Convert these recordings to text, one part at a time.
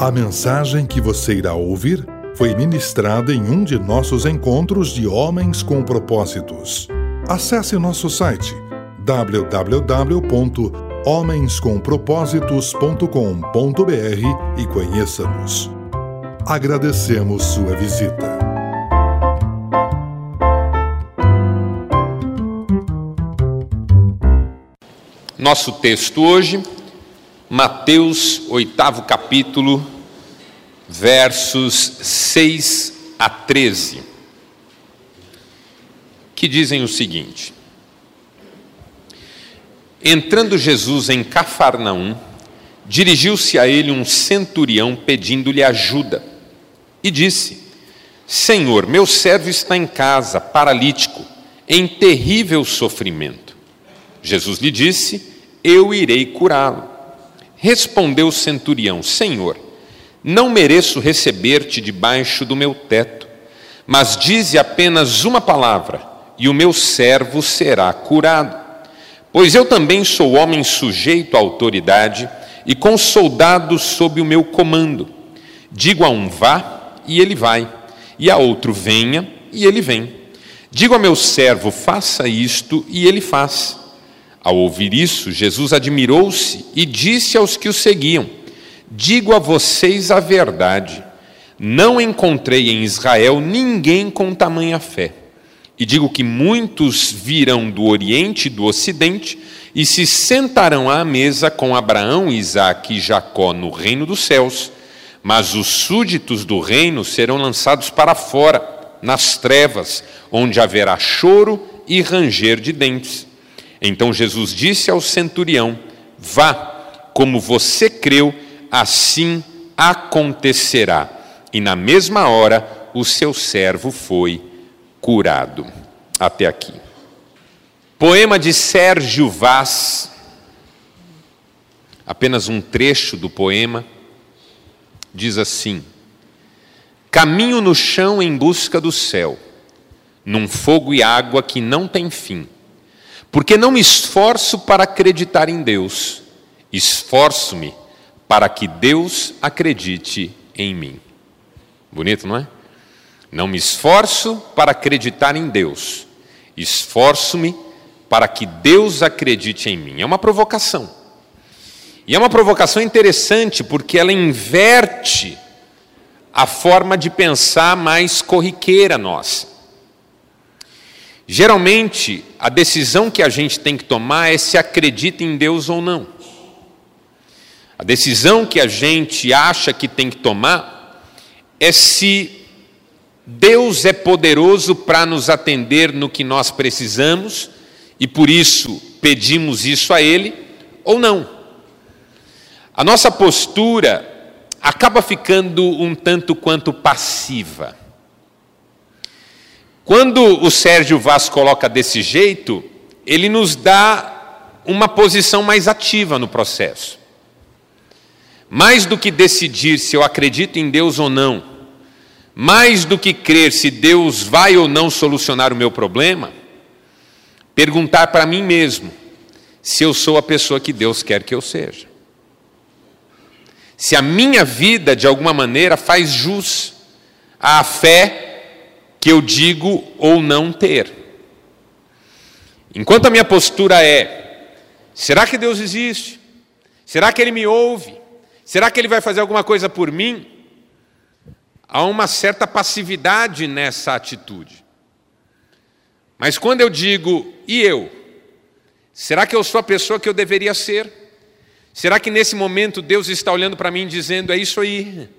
A mensagem que você irá ouvir foi ministrada em um de nossos encontros de Homens com Propósitos. Acesse nosso site www.homenscompropósitos.com.br e conheça-nos. Agradecemos sua visita. Nosso texto hoje, Mateus, oitavo capítulo, versos 6 a 13, que dizem o seguinte: Entrando Jesus em Cafarnaum, dirigiu-se a ele um centurião pedindo-lhe ajuda e disse: Senhor, meu servo está em casa, paralítico, em terrível sofrimento. Jesus lhe disse: Eu irei curá-lo. Respondeu o centurião: Senhor, não mereço receber-te debaixo do meu teto, mas dize apenas uma palavra, e o meu servo será curado. Pois eu também sou homem sujeito à autoridade e com soldados sob o meu comando. Digo a um vá, e ele vai, e a outro venha, e ele vem. Digo a meu servo, faça isto, e ele faz. Ao ouvir isso, Jesus admirou-se e disse aos que o seguiam: Digo a vocês a verdade, não encontrei em Israel ninguém com tamanha fé. E digo que muitos virão do Oriente e do Ocidente e se sentarão à mesa com Abraão, Isaque e Jacó no reino dos céus, mas os súditos do reino serão lançados para fora, nas trevas, onde haverá choro e ranger de dentes. Então Jesus disse ao centurião: Vá, como você creu, assim acontecerá. E na mesma hora o seu servo foi curado. Até aqui. Poema de Sérgio Vaz, apenas um trecho do poema, diz assim: Caminho no chão em busca do céu, num fogo e água que não tem fim porque não me esforço para acreditar em Deus, esforço-me para que Deus acredite em mim. Bonito, não é? Não me esforço para acreditar em Deus, esforço-me para que Deus acredite em mim. É uma provocação. E é uma provocação interessante porque ela inverte a forma de pensar mais corriqueira nossa. Geralmente, a decisão que a gente tem que tomar é se acredita em Deus ou não. A decisão que a gente acha que tem que tomar é se Deus é poderoso para nos atender no que nós precisamos e por isso pedimos isso a Ele ou não. A nossa postura acaba ficando um tanto quanto passiva. Quando o Sérgio Vaz coloca desse jeito, ele nos dá uma posição mais ativa no processo. Mais do que decidir se eu acredito em Deus ou não, mais do que crer se Deus vai ou não solucionar o meu problema, perguntar para mim mesmo se eu sou a pessoa que Deus quer que eu seja. Se a minha vida, de alguma maneira, faz jus à fé que eu digo ou não ter. Enquanto a minha postura é: será que Deus existe? Será que Ele me ouve? Será que Ele vai fazer alguma coisa por mim? Há uma certa passividade nessa atitude. Mas quando eu digo, e eu? Será que eu sou a pessoa que eu deveria ser? Será que nesse momento Deus está olhando para mim dizendo: é isso aí,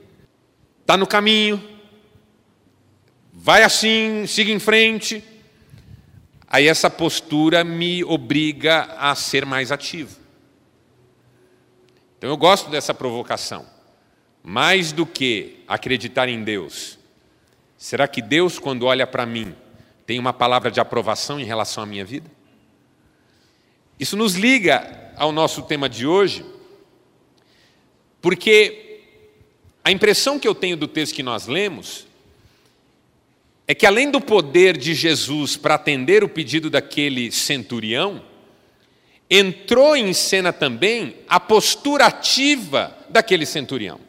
está no caminho, vai assim, siga em frente. Aí essa postura me obriga a ser mais ativo. Então eu gosto dessa provocação. Mais do que acreditar em Deus, será que Deus, quando olha para mim, tem uma palavra de aprovação em relação à minha vida? Isso nos liga ao nosso tema de hoje, porque a impressão que eu tenho do texto que nós lemos é que além do poder de Jesus para atender o pedido daquele centurião, entrou em cena também a postura ativa daquele centurião.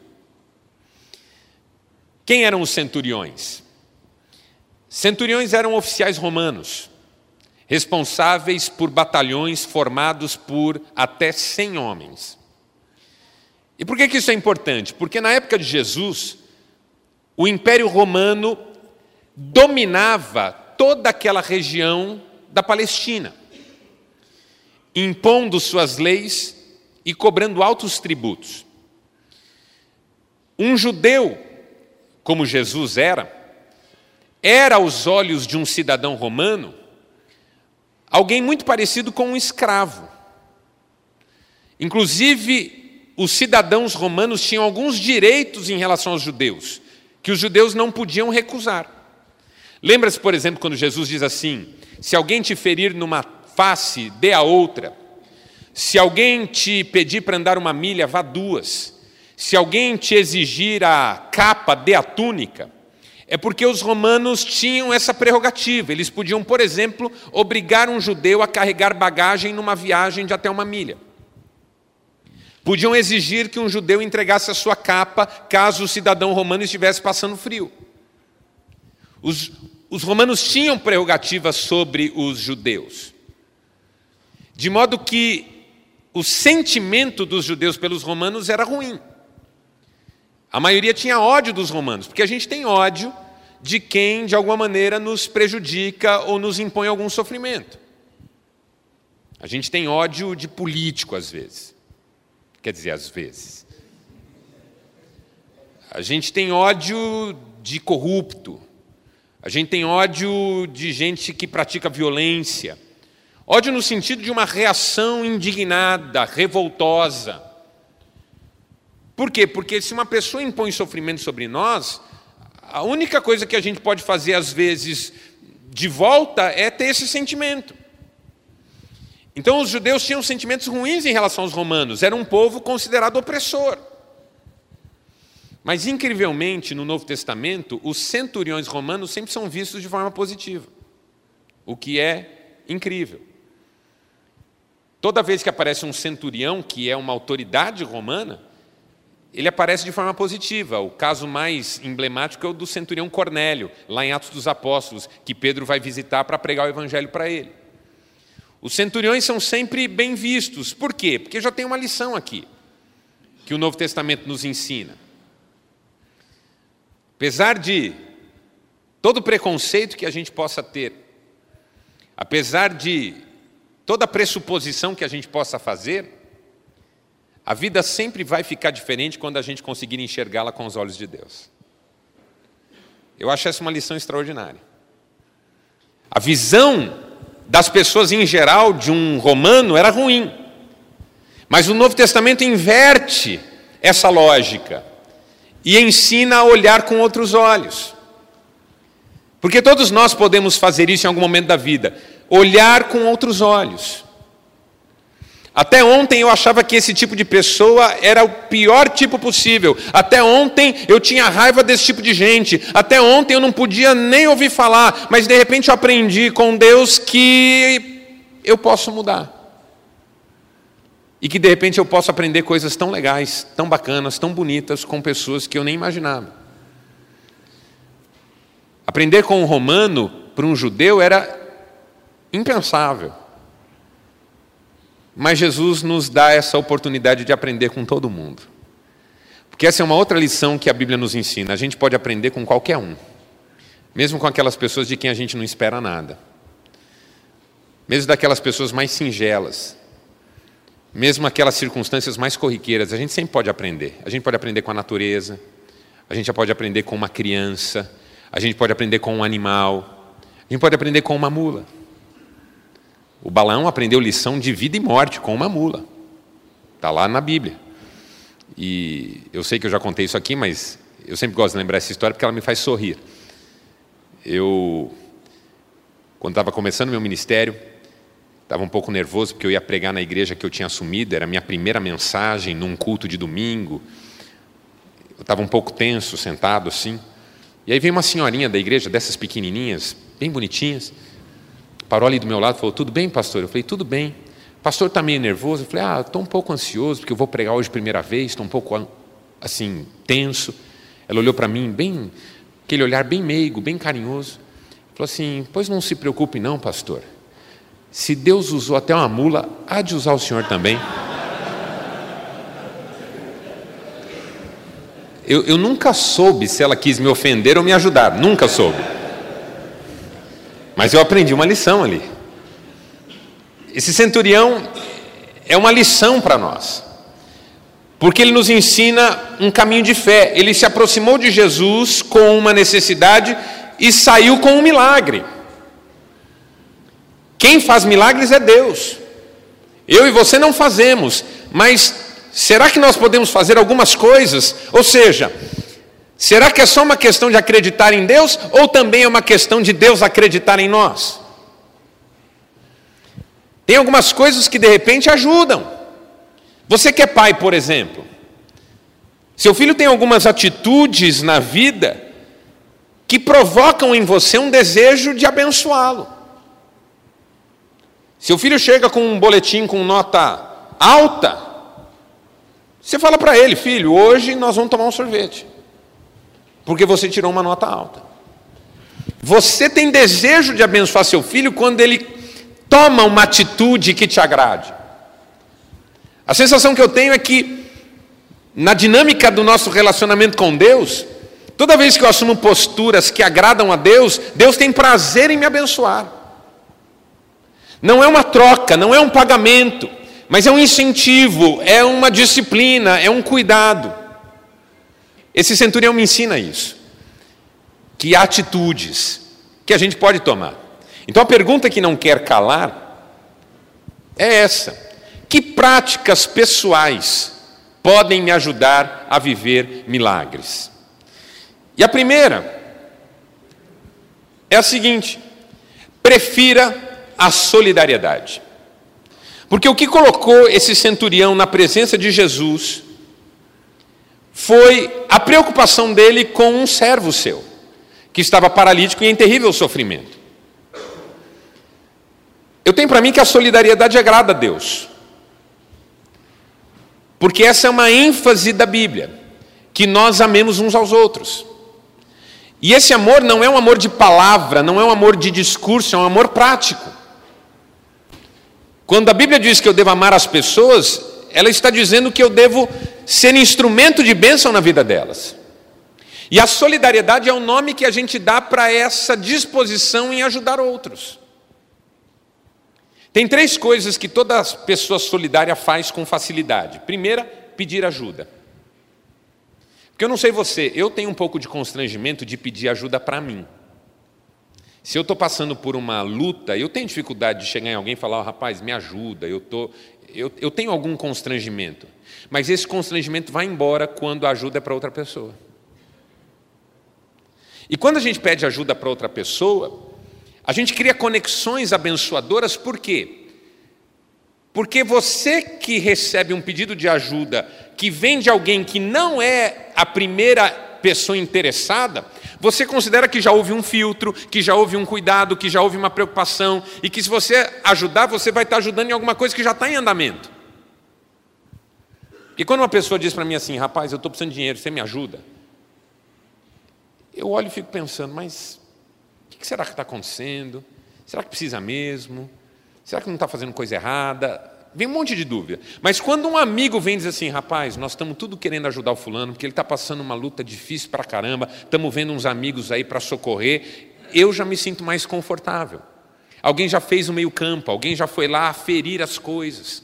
Quem eram os centuriões? Centuriões eram oficiais romanos, responsáveis por batalhões formados por até 100 homens. E por que, que isso é importante? Porque na época de Jesus, o Império Romano dominava toda aquela região da Palestina, impondo suas leis e cobrando altos tributos. Um judeu, como Jesus era, era aos olhos de um cidadão romano alguém muito parecido com um escravo. Inclusive, os cidadãos romanos tinham alguns direitos em relação aos judeus, que os judeus não podiam recusar. Lembra-se, por exemplo, quando Jesus diz assim: se alguém te ferir numa face, dê a outra. Se alguém te pedir para andar uma milha, vá duas. Se alguém te exigir a capa, dê a túnica é porque os romanos tinham essa prerrogativa. Eles podiam, por exemplo, obrigar um judeu a carregar bagagem numa viagem de até uma milha. Podiam exigir que um judeu entregasse a sua capa caso o cidadão romano estivesse passando frio. Os, os romanos tinham prerrogativas sobre os judeus. De modo que o sentimento dos judeus pelos romanos era ruim. A maioria tinha ódio dos romanos, porque a gente tem ódio de quem, de alguma maneira, nos prejudica ou nos impõe algum sofrimento. A gente tem ódio de político, às vezes. Quer dizer, às vezes. A gente tem ódio de corrupto. A gente tem ódio de gente que pratica violência. Ódio no sentido de uma reação indignada, revoltosa. Por quê? Porque se uma pessoa impõe sofrimento sobre nós, a única coisa que a gente pode fazer, às vezes, de volta é ter esse sentimento. Então, os judeus tinham sentimentos ruins em relação aos romanos, era um povo considerado opressor. Mas, incrivelmente, no Novo Testamento, os centuriões romanos sempre são vistos de forma positiva, o que é incrível. Toda vez que aparece um centurião, que é uma autoridade romana, ele aparece de forma positiva. O caso mais emblemático é o do centurião Cornélio, lá em Atos dos Apóstolos, que Pedro vai visitar para pregar o evangelho para ele. Os centuriões são sempre bem vistos. Por quê? Porque já tem uma lição aqui, que o Novo Testamento nos ensina. Apesar de todo preconceito que a gente possa ter, apesar de toda pressuposição que a gente possa fazer, a vida sempre vai ficar diferente quando a gente conseguir enxergá-la com os olhos de Deus. Eu acho essa uma lição extraordinária. A visão das pessoas em geral de um romano era ruim. Mas o Novo Testamento inverte essa lógica e ensina a olhar com outros olhos. Porque todos nós podemos fazer isso em algum momento da vida, olhar com outros olhos. Até ontem eu achava que esse tipo de pessoa era o pior tipo possível. Até ontem eu tinha raiva desse tipo de gente. Até ontem eu não podia nem ouvir falar. Mas de repente eu aprendi com Deus que eu posso mudar. E que de repente eu posso aprender coisas tão legais, tão bacanas, tão bonitas com pessoas que eu nem imaginava. Aprender com um romano para um judeu era impensável. Mas Jesus nos dá essa oportunidade de aprender com todo mundo. Porque essa é uma outra lição que a Bíblia nos ensina. A gente pode aprender com qualquer um, mesmo com aquelas pessoas de quem a gente não espera nada, mesmo daquelas pessoas mais singelas, mesmo aquelas circunstâncias mais corriqueiras. A gente sempre pode aprender. A gente pode aprender com a natureza, a gente pode aprender com uma criança, a gente pode aprender com um animal, a gente pode aprender com uma mula. O Balaão aprendeu lição de vida e morte com uma mula. Está lá na Bíblia. E eu sei que eu já contei isso aqui, mas eu sempre gosto de lembrar essa história porque ela me faz sorrir. Eu, quando estava começando meu ministério, estava um pouco nervoso porque eu ia pregar na igreja que eu tinha assumido, era a minha primeira mensagem num culto de domingo. Eu estava um pouco tenso, sentado assim. E aí veio uma senhorinha da igreja, dessas pequenininhas, bem bonitinhas parou ali do meu lado e falou: Tudo bem, pastor? Eu falei: Tudo bem. O pastor está meio nervoso? Eu falei: Ah, estou um pouco ansioso, porque eu vou pregar hoje primeira vez, estou um pouco assim, tenso. Ela olhou para mim, bem, aquele olhar bem meigo, bem carinhoso. Falou assim: Pois não se preocupe, não, pastor. Se Deus usou até uma mula, há de usar o senhor também. Eu, eu, nunca soube se ela quis me ofender ou me ajudar, nunca soube. Mas eu aprendi uma lição ali. Esse centurião é uma lição para nós, porque ele nos ensina um caminho de fé. Ele se aproximou de Jesus com uma necessidade e saiu com um milagre. Quem faz milagres é Deus. Eu e você não fazemos, mas será que nós podemos fazer algumas coisas? Ou seja, será que é só uma questão de acreditar em Deus ou também é uma questão de Deus acreditar em nós? Tem algumas coisas que de repente ajudam. Você que é pai, por exemplo, seu filho tem algumas atitudes na vida que provocam em você um desejo de abençoá-lo. Seu filho chega com um boletim com nota alta, você fala para ele, filho, hoje nós vamos tomar um sorvete, porque você tirou uma nota alta. Você tem desejo de abençoar seu filho quando ele toma uma atitude que te agrade. A sensação que eu tenho é que, na dinâmica do nosso relacionamento com Deus, toda vez que eu assumo posturas que agradam a Deus, Deus tem prazer em me abençoar. Não é uma troca, não é um pagamento, mas é um incentivo, é uma disciplina, é um cuidado. Esse centurião me ensina isso. Que atitudes que a gente pode tomar. Então a pergunta que não quer calar é essa: que práticas pessoais podem me ajudar a viver milagres? E a primeira é a seguinte: prefira a solidariedade. Porque o que colocou esse centurião na presença de Jesus foi a preocupação dele com um servo seu, que estava paralítico e em terrível sofrimento. Eu tenho para mim que a solidariedade agrada a Deus. Porque essa é uma ênfase da Bíblia, que nós amemos uns aos outros. E esse amor não é um amor de palavra, não é um amor de discurso, é um amor prático. Quando a Bíblia diz que eu devo amar as pessoas, ela está dizendo que eu devo ser instrumento de bênção na vida delas. E a solidariedade é o nome que a gente dá para essa disposição em ajudar outros. Tem três coisas que toda pessoa solidária faz com facilidade. Primeira, pedir ajuda. Porque eu não sei você, eu tenho um pouco de constrangimento de pedir ajuda para mim. Se eu estou passando por uma luta, eu tenho dificuldade de chegar em alguém e falar, oh, rapaz, me ajuda, eu, tô, eu, eu tenho algum constrangimento. Mas esse constrangimento vai embora quando a ajuda é para outra pessoa. E quando a gente pede ajuda para outra pessoa, a gente cria conexões abençoadoras, por quê? Porque você que recebe um pedido de ajuda que vem de alguém que não é a primeira pessoa interessada, você considera que já houve um filtro, que já houve um cuidado, que já houve uma preocupação, e que se você ajudar, você vai estar ajudando em alguma coisa que já está em andamento. E quando uma pessoa diz para mim assim, rapaz, eu estou precisando de dinheiro, você me ajuda? Eu olho e fico pensando, mas que será que está acontecendo? Será que precisa mesmo? Será que não está fazendo coisa errada? Vem um monte de dúvida. Mas quando um amigo vem e diz assim, rapaz, nós estamos tudo querendo ajudar o fulano, porque ele está passando uma luta difícil para caramba, estamos vendo uns amigos aí para socorrer, eu já me sinto mais confortável. Alguém já fez o meio-campo, alguém já foi lá ferir as coisas.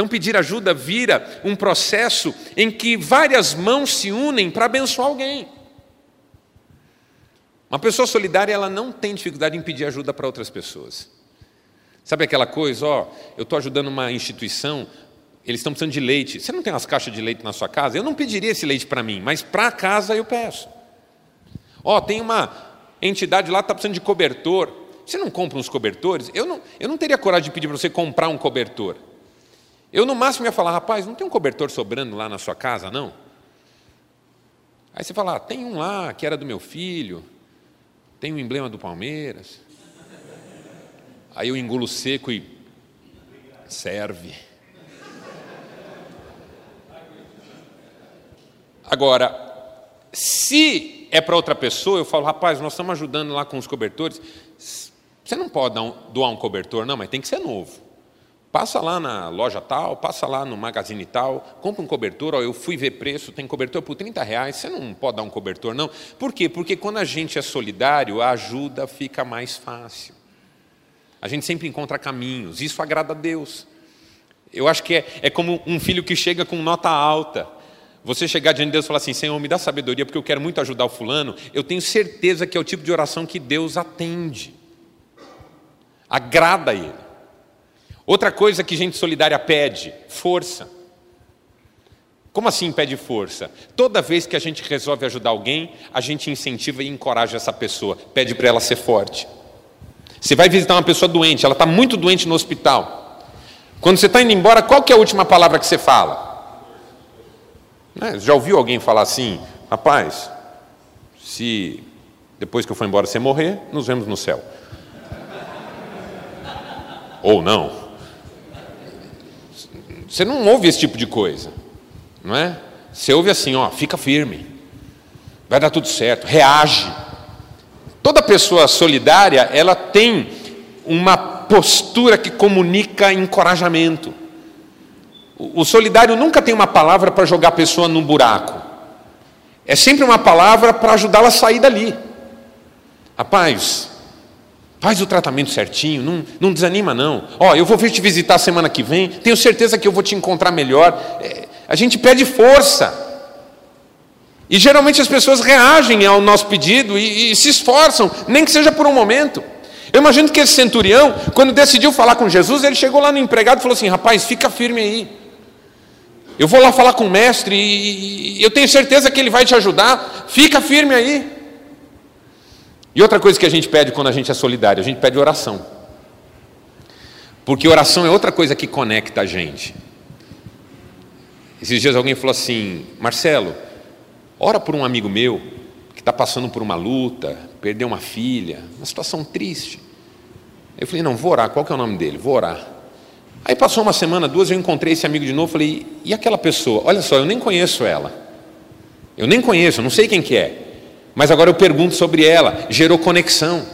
Então, pedir ajuda vira um processo em que várias mãos se unem para abençoar alguém. Uma pessoa solidária, ela não tem dificuldade em pedir ajuda para outras pessoas. Sabe aquela coisa, ó, eu estou ajudando uma instituição, eles estão precisando de leite. Você não tem umas caixas de leite na sua casa? Eu não pediria esse leite para mim, mas para casa eu peço. Ó, tem uma entidade lá que está precisando de cobertor. Você não compra uns cobertores? Eu não, eu não teria coragem de pedir para você comprar um cobertor. Eu, no máximo, ia falar, rapaz, não tem um cobertor sobrando lá na sua casa, não? Aí você fala, ah, tem um lá que era do meu filho. Tem um emblema do Palmeiras. Aí eu engulo seco e serve. Agora, Se é para outra pessoa, eu falo, rapaz, nós estamos ajudando lá com os cobertores. Você não pode doar um cobertor, não, mas tem que ser novo. Passa lá na loja tal, passa lá no magazine tal, compra um cobertor, ó, eu fui ver preço, tem cobertor por 30 reais, você não pode dar um cobertor, não. Por quê? Porque quando a gente é solidário, a ajuda fica mais fácil. A gente sempre encontra caminhos, isso agrada a Deus. Eu acho que é, é como um filho que chega com nota alta. Você chegar diante de Deus e falar assim: Senhor, me dá sabedoria porque eu quero muito ajudar o fulano. Eu tenho certeza que é o tipo de oração que Deus atende, agrada a Ele. Outra coisa que gente solidária pede: força. Como assim pede força? Toda vez que a gente resolve ajudar alguém, a gente incentiva e encoraja essa pessoa, pede para ela ser forte. Você vai visitar uma pessoa doente, ela está muito doente no hospital. Quando você está indo embora, qual que é a última palavra que você fala? Né? Já ouviu alguém falar assim, rapaz, se depois que eu for embora você morrer, nos vemos no céu. Ou não. Você não ouve esse tipo de coisa, não é? Você ouve assim, ó, fica firme, vai dar tudo certo, reage. Toda pessoa solidária, ela tem uma postura que comunica encorajamento. O solidário nunca tem uma palavra para jogar a pessoa num buraco. É sempre uma palavra para ajudá-la a sair dali. Rapaz, faz o tratamento certinho, não, não desanima não. Ó, eu vou vir te visitar semana que vem, tenho certeza que eu vou te encontrar melhor. É, a gente pede força. E geralmente as pessoas reagem ao nosso pedido e, e, se esforçam, nem que seja por um momento. Eu imagino que esse centurião, quando decidiu falar com Jesus, ele chegou lá no empregado e falou assim: rapaz, fica firme aí. Eu vou lá falar com o mestre e eu tenho certeza que ele vai te ajudar, fica firme aí. E outra coisa que a gente pede quando a gente é solidário, a gente pede oração. Porque oração é outra coisa que conecta a gente. Esses dias alguém falou assim: Marcelo, Ora por um amigo meu que está passando por uma luta, perdeu uma filha, uma situação triste. Eu falei, não, vou orar, qual que é o nome dele? Vou orar. Aí passou uma semana, duas, eu encontrei esse amigo de novo, falei, e aquela pessoa? Olha só, eu nem conheço ela. Eu nem conheço, não sei quem que é. Mas agora eu pergunto sobre ela, gerou conexão.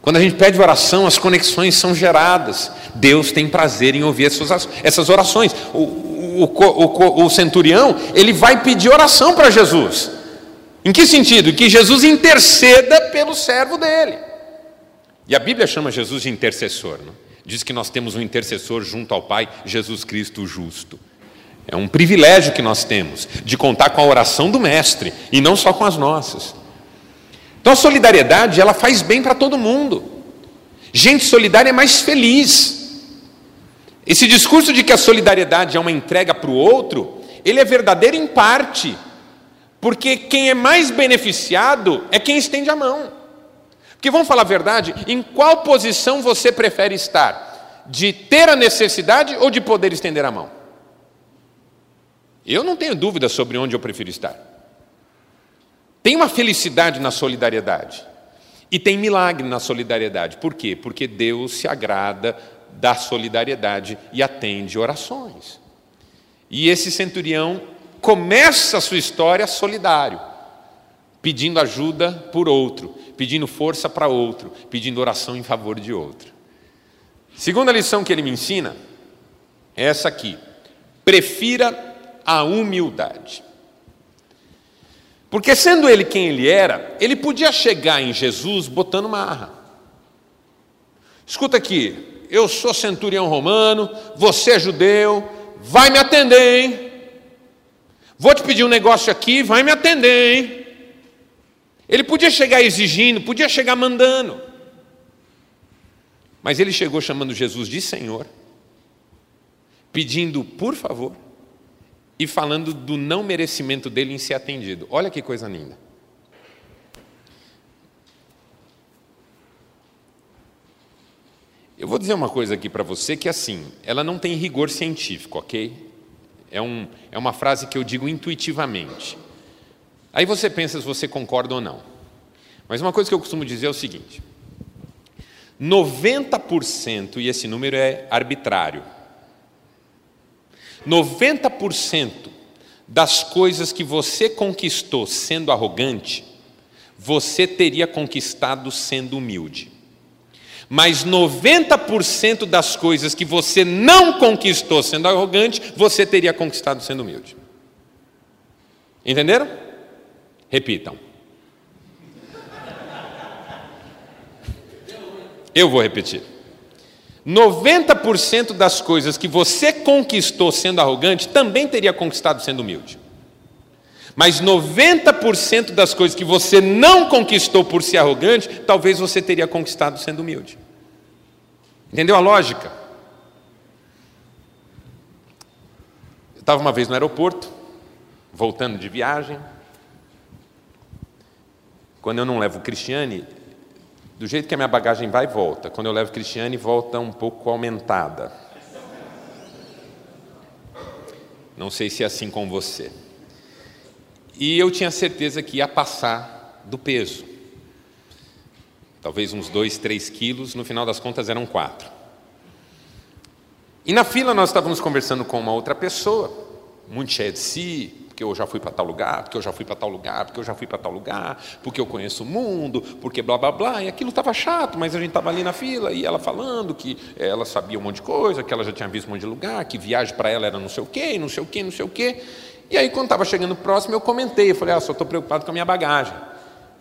Quando a gente pede oração, as conexões são geradas. Deus tem prazer em ouvir essas orações. O, o, o, o centurião, ele vai pedir oração para Jesus. Em que sentido? Que Jesus interceda pelo servo dele. E a Bíblia chama Jesus de intercessor. Não? Diz que nós temos um intercessor junto ao Pai, Jesus Cristo justo. É um privilégio que nós temos de contar com a oração do Mestre e não só com as nossas. Então a solidariedade, ela faz bem para todo mundo. Gente solidária é mais feliz. Esse discurso de que a solidariedade é uma entrega para o outro, ele é verdadeiro em parte, porque quem é mais beneficiado é quem estende a mão. Porque vamos falar a verdade, em qual posição você prefere estar? De ter a necessidade ou de poder estender a mão? Eu não tenho dúvida sobre onde eu prefiro estar. Tem uma felicidade na solidariedade. E tem milagre na solidariedade. Por quê? Porque Deus se agrada da solidariedade e atende orações. E esse centurião começa a sua história solidário, pedindo ajuda por outro, pedindo força para outro, pedindo oração em favor de outro. Segunda lição que ele me ensina é essa aqui: prefira a humildade. Porque sendo ele quem ele era, ele podia chegar em Jesus botando marra. Escuta aqui, eu sou centurião romano, você é judeu, vai me atender, hein? Vou te pedir um negócio aqui, vai me atender, hein? Ele podia chegar exigindo, podia chegar mandando. Mas ele chegou chamando Jesus de Senhor, pedindo por favor e falando do não merecimento dele em ser atendido. Olha que coisa linda. Eu vou dizer uma coisa aqui para você que, assim, ela não tem rigor científico, ok? É, um, é uma frase que eu digo intuitivamente. Aí você pensa se você concorda ou não. Mas uma coisa que eu costumo dizer é o seguinte: 90%, e esse número é arbitrário, 90% das coisas que você conquistou sendo arrogante, você teria conquistado sendo humilde. Mas 90% das coisas que você não conquistou sendo arrogante, você teria conquistado sendo humilde. Entenderam? Repitam. Eu vou repetir. 90% das coisas que você conquistou sendo arrogante também teria conquistado sendo humilde. Mas 90% das coisas que você não conquistou por ser arrogante, talvez você teria conquistado sendo humilde. Entendeu a lógica? Eu estava uma vez no aeroporto, voltando de viagem. Quando eu não levo o Cristiane, do jeito que a minha bagagem vai e volta. Quando eu levo Cristiane, volta um pouco aumentada. Não sei se é assim com você. E eu tinha certeza que ia passar do peso. Talvez uns dois, três quilos, no final das contas eram quatro. E na fila nós estávamos conversando com uma outra pessoa, muito cheia de si, porque eu já fui para tal lugar, porque eu já fui para tal lugar, porque eu já fui para tal lugar, porque eu conheço o mundo, porque blá blá blá. E aquilo estava chato, mas a gente estava ali na fila e ela falando que ela sabia um monte de coisa, que ela já tinha visto um monte de lugar, que viagem para ela era não sei o quê, não sei o quê, não sei o quê. E aí, quando estava chegando próximo, eu comentei, eu falei, ah, só estou preocupado com a minha bagagem.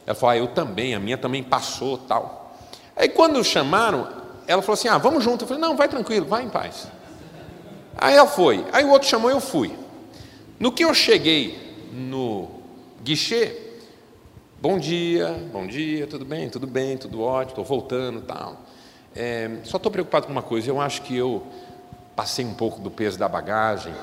Ela falou, ah, eu também, a minha também passou, tal. Aí, quando chamaram, ela falou assim, ah, vamos junto. Eu falei, não, vai tranquilo, vai em paz. Aí ela foi. Aí o outro chamou, eu fui. No que eu cheguei no guichê, bom dia, bom dia, tudo bem, tudo bem, tudo ótimo, estou voltando tal. É, só estou preocupado com uma coisa, eu acho que eu passei um pouco do peso da bagagem,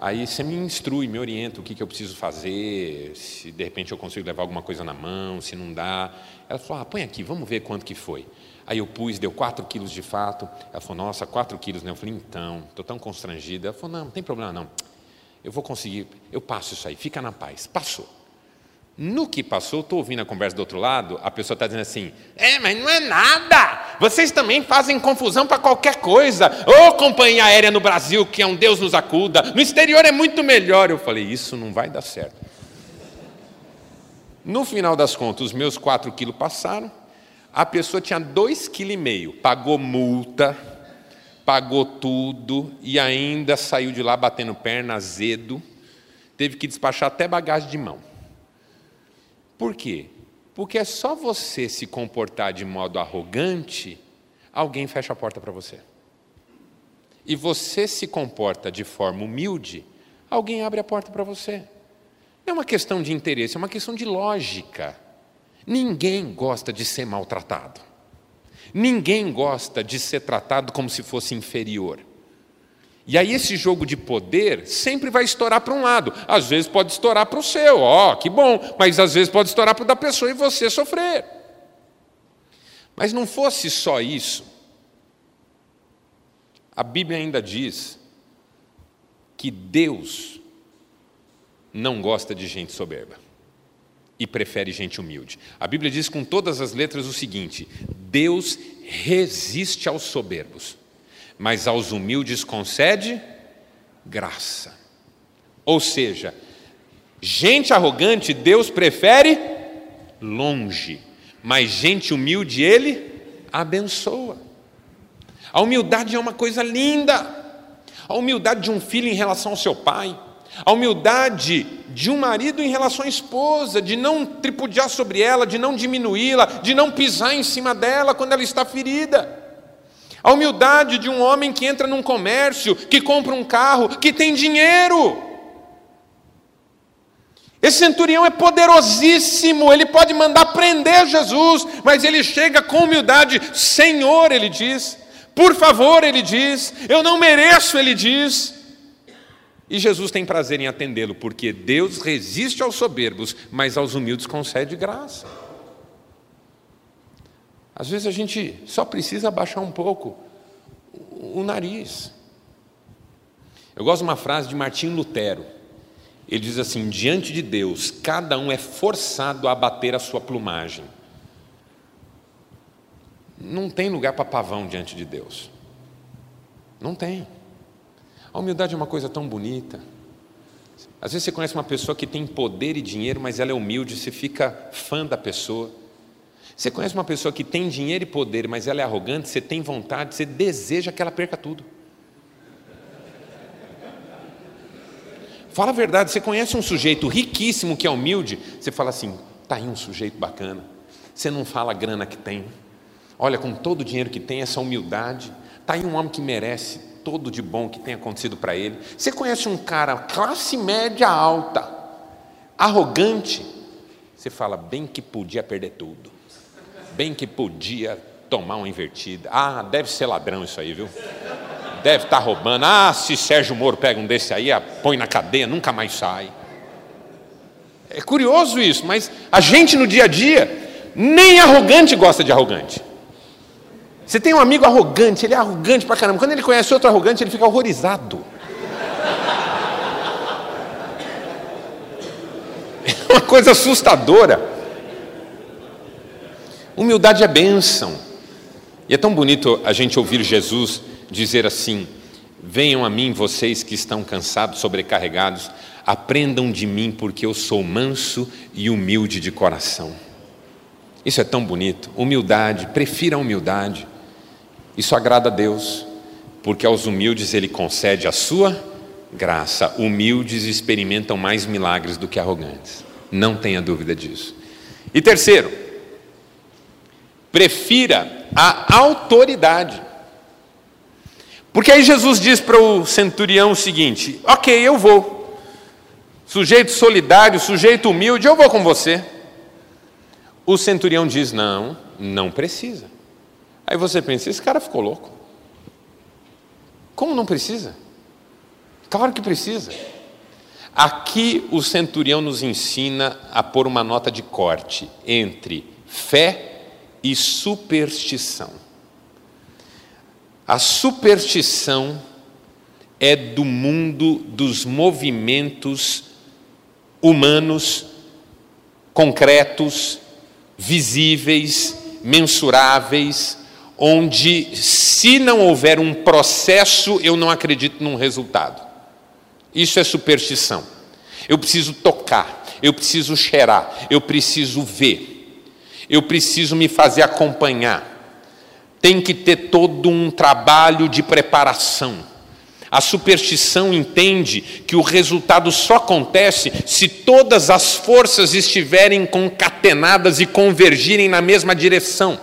aí você me instrui, me orienta o que, que eu preciso fazer, se de repente eu consigo levar alguma coisa na mão, se não dá. Ela falou, ah, põe aqui, vamos ver quanto que foi. Aí eu pus, deu 4 quilos de fato. Ela falou, nossa, 4 quilos, né? Eu falei, então, estou tão constrangida. Ela falou, não, não tem problema não eu vou conseguir, eu passo isso aí, fica na paz. Passou. No que passou, estou ouvindo a conversa do outro lado, a pessoa está dizendo assim: é, mas não é nada, vocês também fazem confusão para qualquer coisa. Ô oh, companhia aérea no Brasil, que é um Deus nos acuda, no exterior é muito melhor. Eu falei: isso não vai dar certo. No final das contas, os meus 4 quilos passaram, a pessoa tinha 2,5 kg, pagou multa, pagou tudo e ainda saiu de lá batendo perna, azedo, teve que despachar até bagagem de mão. Por quê? Porque é só você se comportar de modo arrogante, alguém fecha a porta para você. E você se comporta de forma humilde, alguém abre a porta para você. Não é uma questão de interesse, é uma questão de lógica. Ninguém gosta de ser maltratado. Ninguém gosta de ser tratado como se fosse inferior. E aí esse jogo de poder sempre vai estourar para um lado. Às vezes pode estourar para o seu, ó, oh, que bom, mas às vezes pode estourar para o da pessoa e você sofrer. Mas não fosse só isso. A Bíblia ainda diz que Deus não gosta de gente soberba e prefere gente humilde. A Bíblia diz com todas as letras o seguinte: Deus resiste aos soberbos, mas aos humildes concede graça. Ou seja, gente arrogante Deus prefere longe, mas gente humilde Ele abençoa. A humildade é uma coisa linda. A humildade de um filho em relação ao seu pai, a humildade de um marido em relação à esposa, de não tripudiar sobre ela, de não diminuí-la, de não pisar em cima dela quando ela está ferida. A humildade de um homem que entra num comércio, que compra um carro, que tem dinheiro. Esse centurião é poderosíssimo, ele pode mandar prender Jesus, mas ele chega com humildade: Senhor, ele diz, por favor, ele diz, eu não mereço, ele diz. E Jesus tem prazer em atendê-lo, porque Deus resiste aos soberbos, mas aos humildes concede graça. Às vezes a gente só precisa abaixar um pouco o nariz. Eu gosto de uma frase de Martinho Lutero. Ele diz assim: diante de Deus, cada um é forçado a bater a sua plumagem. Não tem lugar para pavão diante de Deus. Não tem. A humildade é uma coisa tão bonita. Às vezes você conhece uma pessoa que tem poder e dinheiro, mas ela é humilde, você fica fã da pessoa. Você conhece uma pessoa que tem dinheiro e poder, mas ela é arrogante, você tem vontade, você deseja que ela perca tudo. Fala a verdade, você conhece um sujeito riquíssimo que é humilde, você fala assim: tá aí um sujeito bacana. Você não fala a grana que tem. Olha, com todo o dinheiro que tem, essa humildade. Tá aí um homem que merece todo de bom que tem acontecido para ele. Você conhece um cara classe média alta, arrogante, você fala bem que podia perder tudo. Bem que podia tomar uma invertida. Ah, deve ser ladrão isso aí, viu? deve estar tá roubando. Ah, se Sérgio Moro pega um desse aí, põe na cadeia, nunca mais sai. É curioso isso, mas a gente no dia a dia, nem arrogante gosta de arrogante. Você tem um amigo arrogante, ele é arrogante pra caramba. Quando ele conhece outro arrogante, ele fica horrorizado. É uma coisa assustadora. Humildade é bênção. E é tão bonito a gente ouvir Jesus dizer assim: Venham a mim, vocês que estão cansados, sobrecarregados, aprendam de mim, porque eu sou manso e humilde de coração. Isso é tão bonito. Humildade, prefira a humildade. Isso agrada a Deus, porque aos humildes Ele concede a sua graça. Humildes experimentam mais milagres do que arrogantes. Não tenha dúvida disso. E terceiro, prefira a autoridade. Porque aí Jesus diz para o centurião o seguinte: Ok, eu vou. Sujeito solidário, sujeito humilde, eu vou com você. O centurião diz: Não, não precisa. Aí você pensa: Esse cara ficou louco. Como não precisa? Claro que precisa. Aqui o centurião nos ensina a pôr uma nota de corte entre fé e superstição. A superstição é do mundo dos movimentos humanos, concretos, visíveis, mensuráveis, onde, se não houver um processo, eu não acredito num resultado. Isso é superstição. Eu preciso tocar, eu preciso cheirar, eu preciso ver, eu preciso me fazer acompanhar tem que ter todo um trabalho de preparação. A superstição entende que o resultado só acontece se todas as forças estiverem concatenadas e convergirem na mesma direção.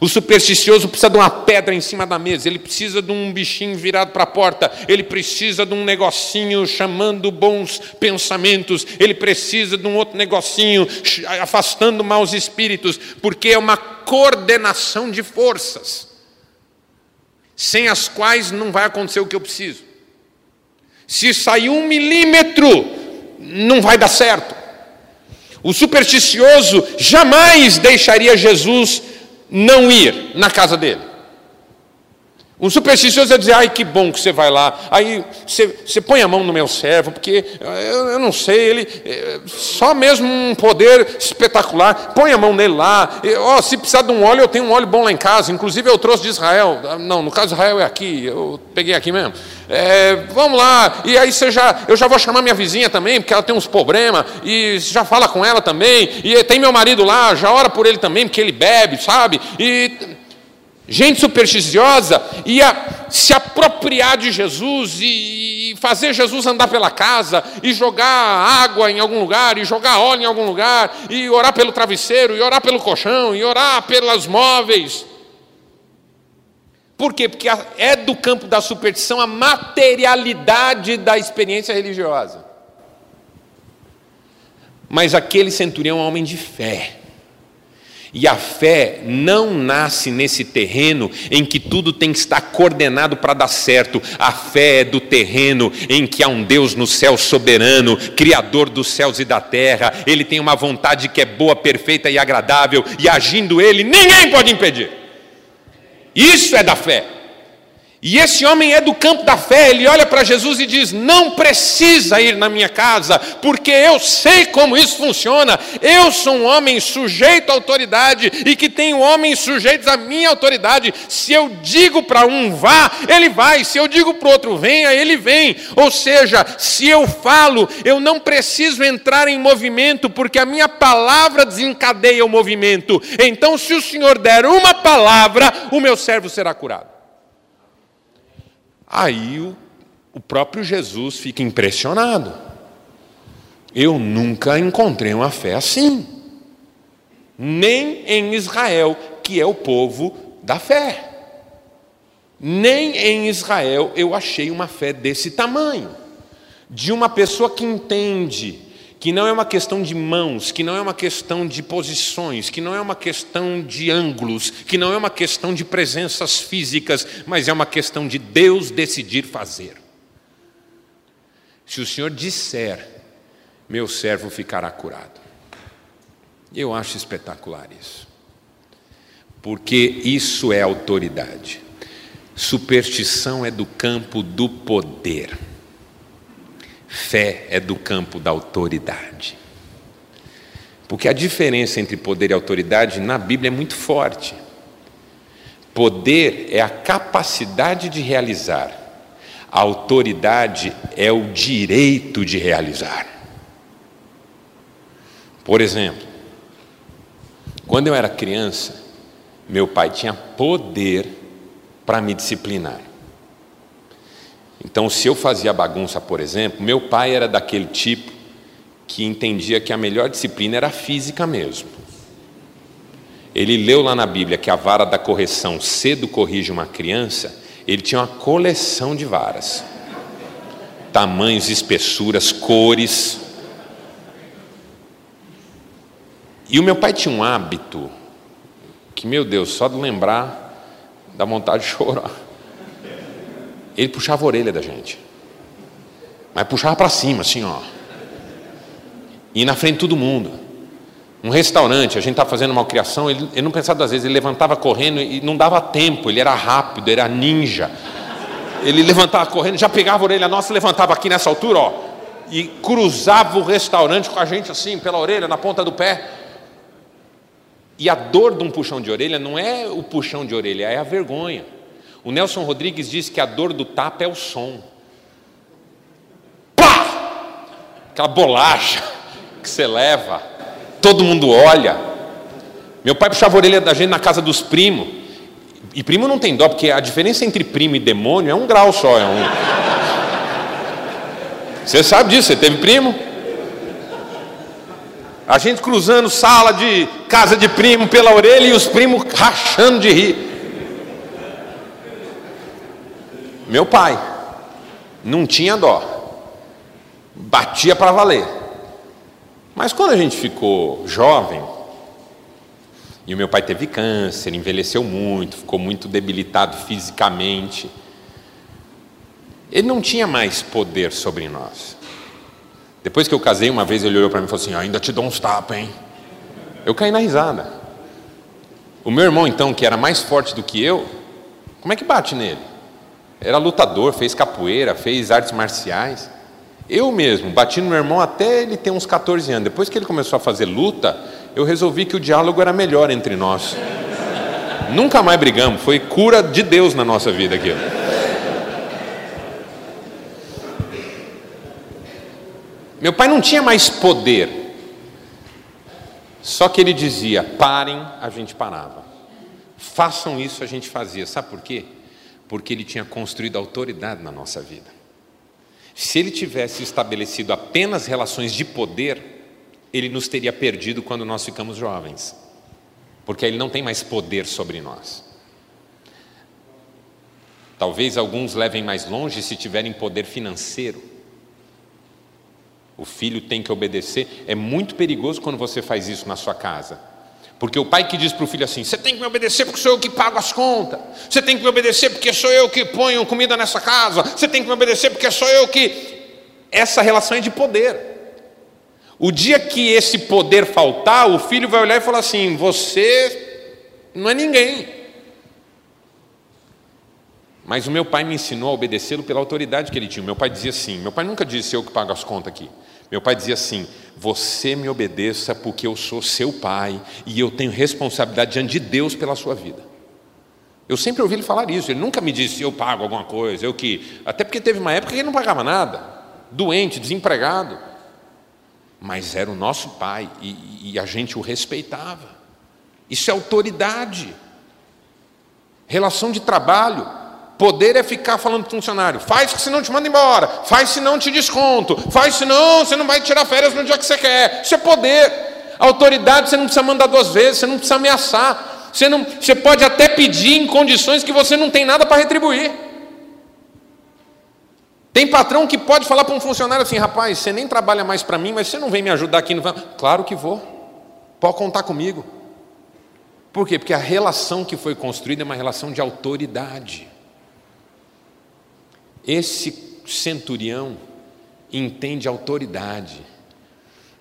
O supersticioso precisa de uma pedra em cima da mesa, ele precisa de um bichinho virado para a porta, ele precisa de um negocinho chamando bons pensamentos, ele precisa de um outro negocinho afastando maus espíritos, porque é uma coordenação de forças, sem as quais não vai acontecer o que eu preciso. Se sair um milímetro, não vai dar certo. O supersticioso jamais deixaria Jesus não ir na casa dele. Um supersticioso ia dizer, ai que bom que você vai lá, aí você, você põe a mão no meu servo, porque eu, eu não sei, ele é, só mesmo um poder espetacular, põe a mão nele lá, e, oh, se precisar de um óleo, eu tenho um óleo bom lá em casa, inclusive eu trouxe de Israel, não, no caso Israel é aqui, eu peguei aqui mesmo. É, vamos lá, e aí você já, eu já vou chamar minha vizinha também, porque ela tem uns problemas, e já fala com ela também, e tem meu marido lá, já ora por ele também, porque ele bebe, sabe? E Gente supersticiosa ia se apropriar de Jesus e fazer Jesus andar pela casa e jogar água em algum lugar, e jogar óleo em algum lugar, e orar pelo travesseiro, e orar pelo colchão, e orar pelas móveis. Por quê? Porque é do campo da superstição a materialidade da experiência religiosa. Mas aquele centurião é um homem de fé. E a fé não nasce nesse terreno em que tudo tem que estar coordenado para dar certo. A fé é do terreno em que há um Deus no céu soberano, criador dos céus e da terra. Ele tem uma vontade que é boa, perfeita e agradável, e agindo ele, ninguém pode impedir. Isso é da fé. E esse homem é do campo da fé, ele olha para Jesus e diz: Não precisa ir na minha casa, porque eu sei como isso funciona. Eu sou um homem sujeito à autoridade e que tenho homens sujeitos à minha autoridade. Se eu digo para um vá, ele vai, se eu digo para o outro venha, ele vem. Ou seja, se eu falo, eu não preciso entrar em movimento, porque a minha palavra desencadeia o movimento. Então, se o Senhor der uma palavra, o meu servo será curado. Aí o, o próprio Jesus fica impressionado. Eu nunca encontrei uma fé assim. Nem em Israel, que é o povo da fé. Nem em Israel eu achei uma fé desse tamanho. De uma pessoa que entende que não é uma questão de mãos, que não é uma questão de posições, que não é uma questão de ângulos, que não é uma questão de presenças físicas, mas é uma questão de Deus decidir fazer. Se o Senhor disser, meu servo ficará curado. Eu acho espetacular isso. Porque isso é autoridade. Superstição é do campo do poder. Fé é do campo da autoridade. Porque a diferença entre poder e autoridade na Bíblia é muito forte. Poder é a capacidade de realizar, a autoridade é o direito de realizar. Por exemplo, quando eu era criança, meu pai tinha poder para me disciplinar. Então, se eu fazia bagunça, por exemplo, meu pai era daquele tipo que entendia que a melhor disciplina era física mesmo. Ele leu lá na Bíblia que a vara da correção cedo corrige uma criança, ele tinha uma coleção de varas. Tamanhos, espessuras, cores. E o meu pai tinha um hábito que, meu Deus, só de lembrar dá vontade de chorar ele puxava a orelha da gente. Mas puxava para cima, assim, ó. E na frente de todo mundo. Um restaurante, a gente estava fazendo uma criação, ele, ele não pensava duas vezes, ele levantava correndo e não dava tempo, ele era rápido, era ninja. Ele levantava correndo, já pegava a orelha nossa, levantava aqui nessa altura, ó, e cruzava o restaurante com a gente assim, pela orelha, na ponta do pé. E a dor de um puxão de orelha não é o puxão de orelha, é a vergonha. O Nelson Rodrigues diz que a dor do tapa é o som. Pá! Aquela bolacha que você leva, todo mundo olha. Meu pai puxava a orelha da gente na casa dos primos. E primo não tem dó, porque a diferença entre primo e demônio é um grau só. É um... Você sabe disso, você teve primo? A gente cruzando sala de casa de primo pela orelha e os primos rachando de rir. Meu pai não tinha dó, batia para valer. Mas quando a gente ficou jovem, e o meu pai teve câncer, envelheceu muito, ficou muito debilitado fisicamente, ele não tinha mais poder sobre nós. Depois que eu casei, uma vez ele olhou para mim e falou assim: Ainda te dou uns tapas, hein? Eu caí na risada. O meu irmão, então, que era mais forte do que eu, como é que bate nele? Era lutador, fez capoeira, fez artes marciais. Eu mesmo bati no meu irmão até ele ter uns 14 anos. Depois que ele começou a fazer luta, eu resolvi que o diálogo era melhor entre nós. Nunca mais brigamos, foi cura de Deus na nossa vida aqui. Meu pai não tinha mais poder. Só que ele dizia: parem, a gente parava. Façam isso, a gente fazia. Sabe por quê? Porque ele tinha construído autoridade na nossa vida. Se ele tivesse estabelecido apenas relações de poder, ele nos teria perdido quando nós ficamos jovens, porque ele não tem mais poder sobre nós. Talvez alguns levem mais longe se tiverem poder financeiro. O filho tem que obedecer. É muito perigoso quando você faz isso na sua casa. Porque o pai que diz para o filho assim: você tem que me obedecer porque sou eu que pago as contas, você tem que me obedecer porque sou eu que ponho comida nessa casa, você tem que me obedecer porque sou eu que. Essa relação é de poder. O dia que esse poder faltar, o filho vai olhar e falar assim: você não é ninguém. Mas o meu pai me ensinou a obedecê-lo pela autoridade que ele tinha. Meu pai dizia assim: meu pai nunca disse eu que pago as contas aqui. Meu pai dizia assim: você me obedeça porque eu sou seu pai e eu tenho responsabilidade diante de Deus pela sua vida. Eu sempre ouvi ele falar isso. Ele nunca me disse eu pago alguma coisa, eu que. Até porque teve uma época que ele não pagava nada, doente, desempregado. Mas era o nosso pai e, e a gente o respeitava. Isso é autoridade. Relação de trabalho. Poder é ficar falando para o funcionário: faz que senão te manda embora, faz senão te desconto, faz senão você não vai tirar férias no dia que você quer. Isso é poder. Autoridade você não precisa mandar duas vezes, você não precisa ameaçar. Você, não, você pode até pedir em condições que você não tem nada para retribuir. Tem patrão que pode falar para um funcionário assim: rapaz, você nem trabalha mais para mim, mas você não vem me ajudar aqui no. Claro que vou, pode contar comigo. Por quê? Porque a relação que foi construída é uma relação de autoridade. Esse centurião entende autoridade.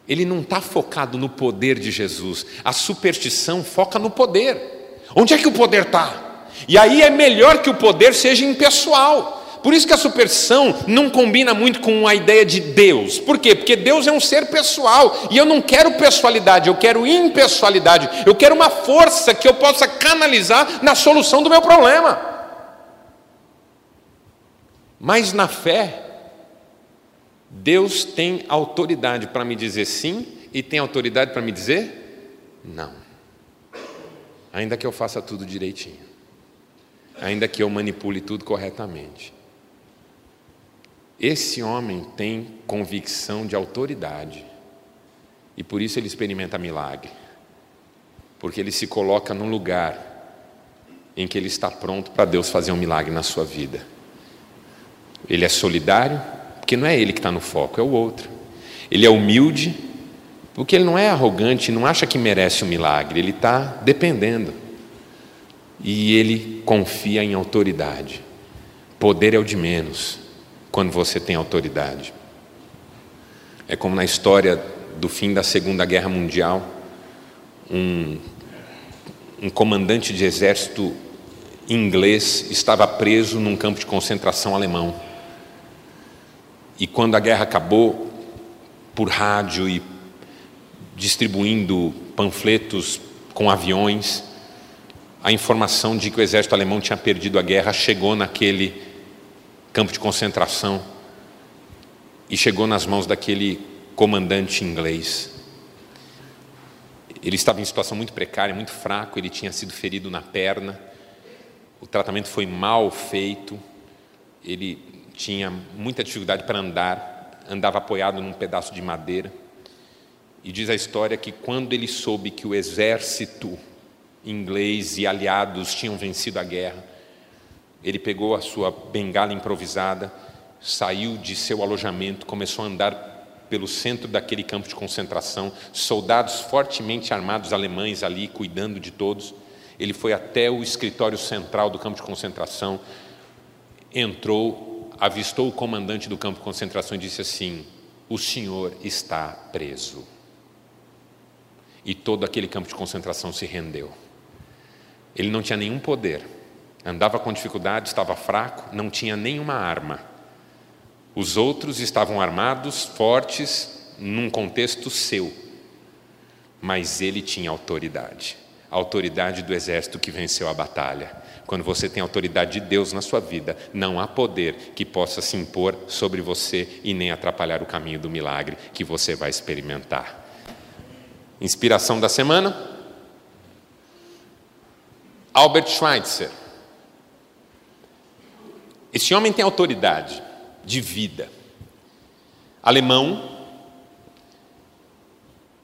Ele não está focado no poder de Jesus. A superstição foca no poder. Onde é que o poder está? E aí é melhor que o poder seja impessoal. Por isso que a superstição não combina muito com a ideia de Deus. Por quê? Porque Deus é um ser pessoal e eu não quero pessoalidade, eu quero impessoalidade. Eu quero uma força que eu possa canalizar na solução do meu problema. Mas na fé, Deus tem autoridade para me dizer sim e tem autoridade para me dizer não. Ainda que eu faça tudo direitinho, ainda que eu manipule tudo corretamente. Esse homem tem convicção de autoridade e por isso ele experimenta milagre, porque ele se coloca num lugar em que ele está pronto para Deus fazer um milagre na sua vida. Ele é solidário, porque não é ele que está no foco, é o outro. Ele é humilde, porque ele não é arrogante, não acha que merece um milagre, ele está dependendo. E ele confia em autoridade. Poder é o de menos quando você tem autoridade. É como na história do fim da Segunda Guerra Mundial, um, um comandante de exército inglês estava preso num campo de concentração alemão. E quando a guerra acabou, por rádio e distribuindo panfletos com aviões, a informação de que o exército alemão tinha perdido a guerra chegou naquele campo de concentração e chegou nas mãos daquele comandante inglês. Ele estava em situação muito precária, muito fraco, ele tinha sido ferido na perna, o tratamento foi mal feito, ele tinha muita dificuldade para andar, andava apoiado num pedaço de madeira. E diz a história que quando ele soube que o exército inglês e aliados tinham vencido a guerra, ele pegou a sua bengala improvisada, saiu de seu alojamento, começou a andar pelo centro daquele campo de concentração, soldados fortemente armados alemães ali cuidando de todos. Ele foi até o escritório central do campo de concentração, entrou, avistou o comandante do campo de concentração e disse assim: O senhor está preso. E todo aquele campo de concentração se rendeu. Ele não tinha nenhum poder, andava com dificuldade, estava fraco, não tinha nenhuma arma. Os outros estavam armados, fortes, num contexto seu, mas ele tinha autoridade autoridade do exército que venceu a batalha. Quando você tem autoridade de Deus na sua vida, não há poder que possa se impor sobre você e nem atrapalhar o caminho do milagre que você vai experimentar. Inspiração da semana? Albert Schweitzer. Esse homem tem autoridade de vida. Alemão,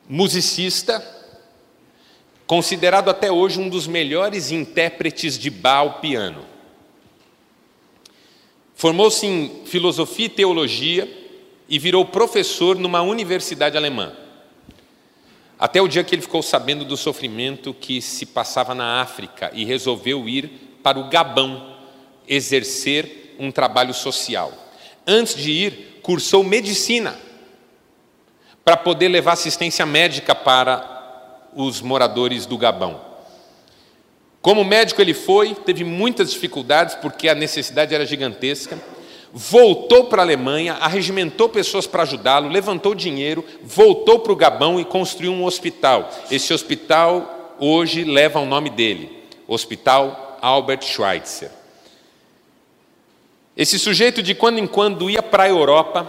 musicista, considerado até hoje um dos melhores intérpretes de Bach piano. Formou-se em filosofia e teologia e virou professor numa universidade alemã. Até o dia que ele ficou sabendo do sofrimento que se passava na África e resolveu ir para o Gabão exercer um trabalho social. Antes de ir, cursou medicina para poder levar assistência médica para os moradores do Gabão. Como médico, ele foi, teve muitas dificuldades porque a necessidade era gigantesca. Voltou para a Alemanha, arregimentou pessoas para ajudá-lo, levantou dinheiro, voltou para o Gabão e construiu um hospital. Esse hospital hoje leva o nome dele, Hospital Albert Schweitzer. Esse sujeito, de quando em quando, ia para a Europa,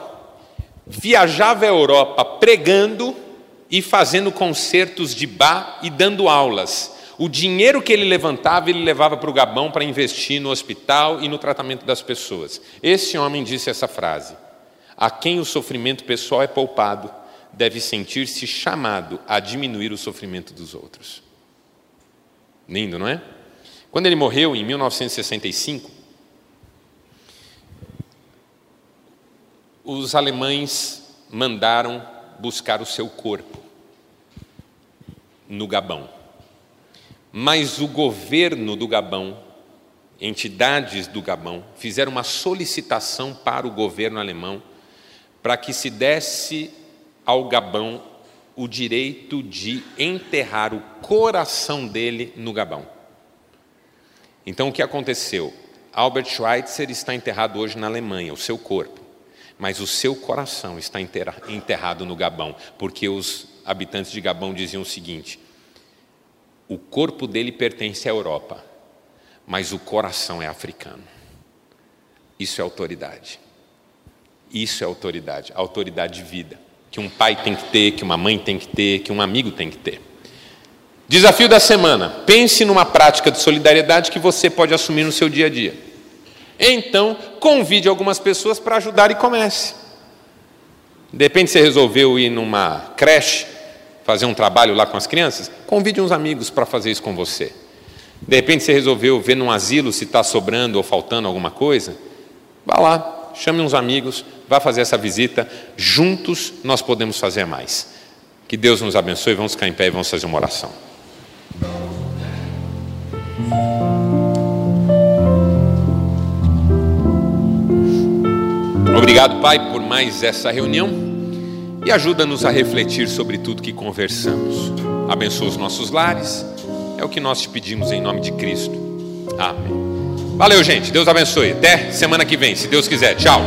viajava a Europa pregando e fazendo concertos de bar e dando aulas. O dinheiro que ele levantava, ele levava para o Gabão para investir no hospital e no tratamento das pessoas. Esse homem disse essa frase: A quem o sofrimento pessoal é poupado, deve sentir-se chamado a diminuir o sofrimento dos outros. Lindo, não é? Quando ele morreu em 1965, os alemães mandaram buscar o seu corpo no Gabão. Mas o governo do Gabão, entidades do Gabão, fizeram uma solicitação para o governo alemão para que se desse ao Gabão o direito de enterrar o coração dele no Gabão. Então o que aconteceu? Albert Schweitzer está enterrado hoje na Alemanha, o seu corpo, mas o seu coração está enterrado no Gabão, porque os habitantes de Gabão diziam o seguinte: o corpo dele pertence à Europa, mas o coração é africano. Isso é autoridade. Isso é autoridade, autoridade de vida, que um pai tem que ter, que uma mãe tem que ter, que um amigo tem que ter. Desafio da semana: pense numa prática de solidariedade que você pode assumir no seu dia a dia. Então, convide algumas pessoas para ajudar e comece. De repente você resolveu ir numa creche fazer um trabalho lá com as crianças, convide uns amigos para fazer isso com você. De repente você resolveu ver num asilo se está sobrando ou faltando alguma coisa, vá lá, chame uns amigos, vá fazer essa visita, juntos nós podemos fazer mais. Que Deus nos abençoe, vamos ficar em pé e vamos fazer uma oração. Obrigado, Pai, por mais essa reunião e ajuda-nos a refletir sobre tudo que conversamos. Abençoa os nossos lares, é o que nós te pedimos em nome de Cristo. Amém. Valeu, gente. Deus abençoe. Até semana que vem, se Deus quiser. Tchau.